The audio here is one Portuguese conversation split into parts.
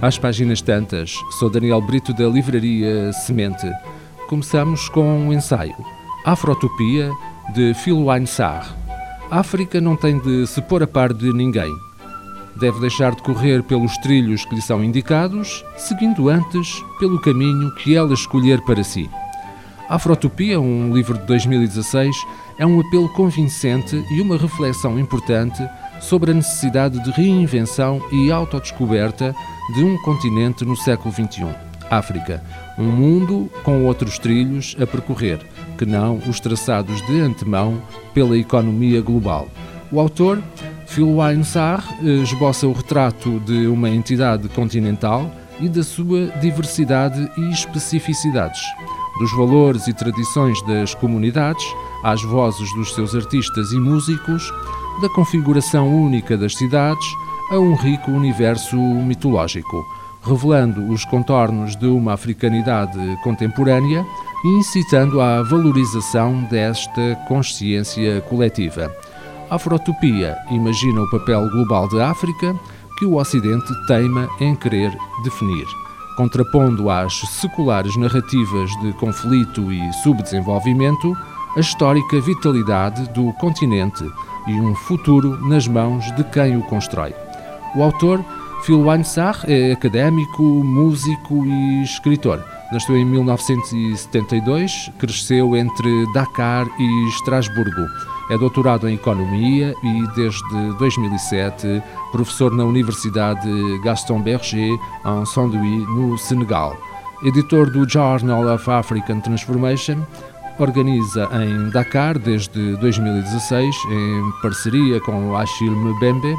Às páginas tantas, sou Daniel Brito da livraria Semente. Começamos com um ensaio. Afrotopia, de Phil Sarr. África não tem de se pôr a par de ninguém. Deve deixar de correr pelos trilhos que lhe são indicados, seguindo antes pelo caminho que ela escolher para si. Afrotopia, um livro de 2016, é um apelo convincente e uma reflexão importante sobre a necessidade de reinvenção e autodescoberta de um continente no século XXI, África, um mundo com outros trilhos a percorrer, que não os traçados de antemão pela economia global. O autor, Phil Sarr, esboça o retrato de uma entidade continental e da sua diversidade e especificidades, dos valores e tradições das comunidades, às vozes dos seus artistas e músicos, da configuração única das cidades a um rico universo mitológico, revelando os contornos de uma africanidade contemporânea e incitando à valorização desta consciência coletiva. A Afrotopia imagina o papel global da África que o Ocidente teima em querer definir, contrapondo às seculares narrativas de conflito e subdesenvolvimento a histórica vitalidade do continente e um futuro nas mãos de quem o constrói. O autor, Phil Weinsach, é académico, músico e escritor. Nasceu em 1972, cresceu entre Dakar e Estrasburgo. É doutorado em Economia e, desde 2007, professor na Universidade Gaston Berger, em Saint-Louis, no Senegal. Editor do Journal of African Transformation, organiza em Dakar desde 2016, em parceria com Achille Mbembe,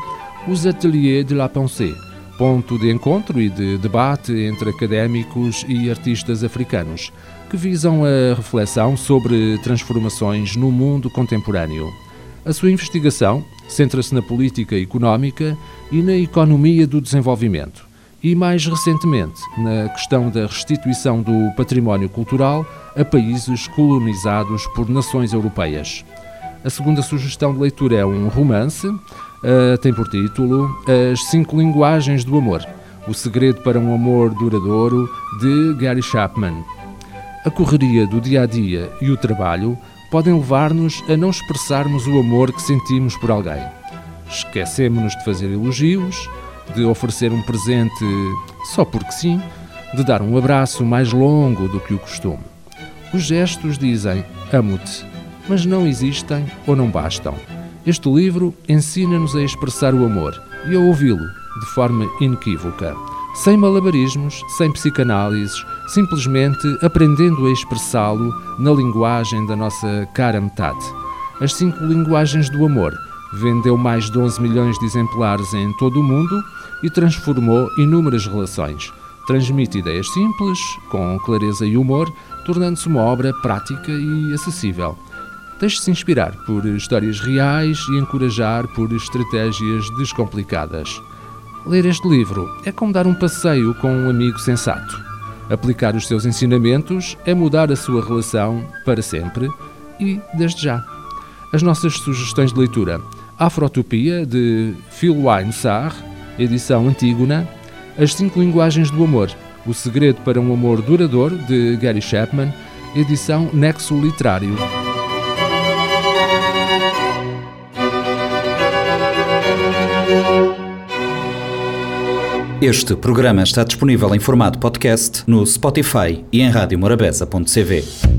os Ateliers de la Pensée, ponto de encontro e de debate entre académicos e artistas africanos, que visam a reflexão sobre transformações no mundo contemporâneo. A sua investigação centra-se na política económica e na economia do desenvolvimento e, mais recentemente, na questão da restituição do património cultural a países colonizados por nações europeias. A segunda sugestão de leitura é um romance, uh, tem por título As Cinco Linguagens do Amor O Segredo para um Amor Duradouro, de Gary Chapman. A correria do dia a dia e o trabalho podem levar-nos a não expressarmos o amor que sentimos por alguém. Esquecemos-nos de fazer elogios, de oferecer um presente só porque sim, de dar um abraço mais longo do que o costume. Os gestos dizem amo-te, mas não existem ou não bastam. Este livro ensina-nos a expressar o amor e a ouvi-lo de forma inequívoca, sem malabarismos, sem psicanálises, simplesmente aprendendo a expressá-lo na linguagem da nossa cara metade. As cinco linguagens do amor vendeu mais de 11 milhões de exemplares em todo o mundo e transformou inúmeras relações. Transmite ideias simples, com clareza e humor, tornando-se uma obra prática e acessível. Deixe-se inspirar por histórias reais e encorajar por estratégias descomplicadas. Ler este livro é como dar um passeio com um amigo sensato. Aplicar os seus ensinamentos é mudar a sua relação para sempre e desde já. As nossas sugestões de leitura: Afrotopia, de Phil Sarr, edição Antígona, As Cinco Linguagens do Amor, O Segredo para um Amor Duradouro, de Gary Chapman, edição Nexo Literário. Este programa está disponível em formato podcast no Spotify e em radiomorabeza.cv.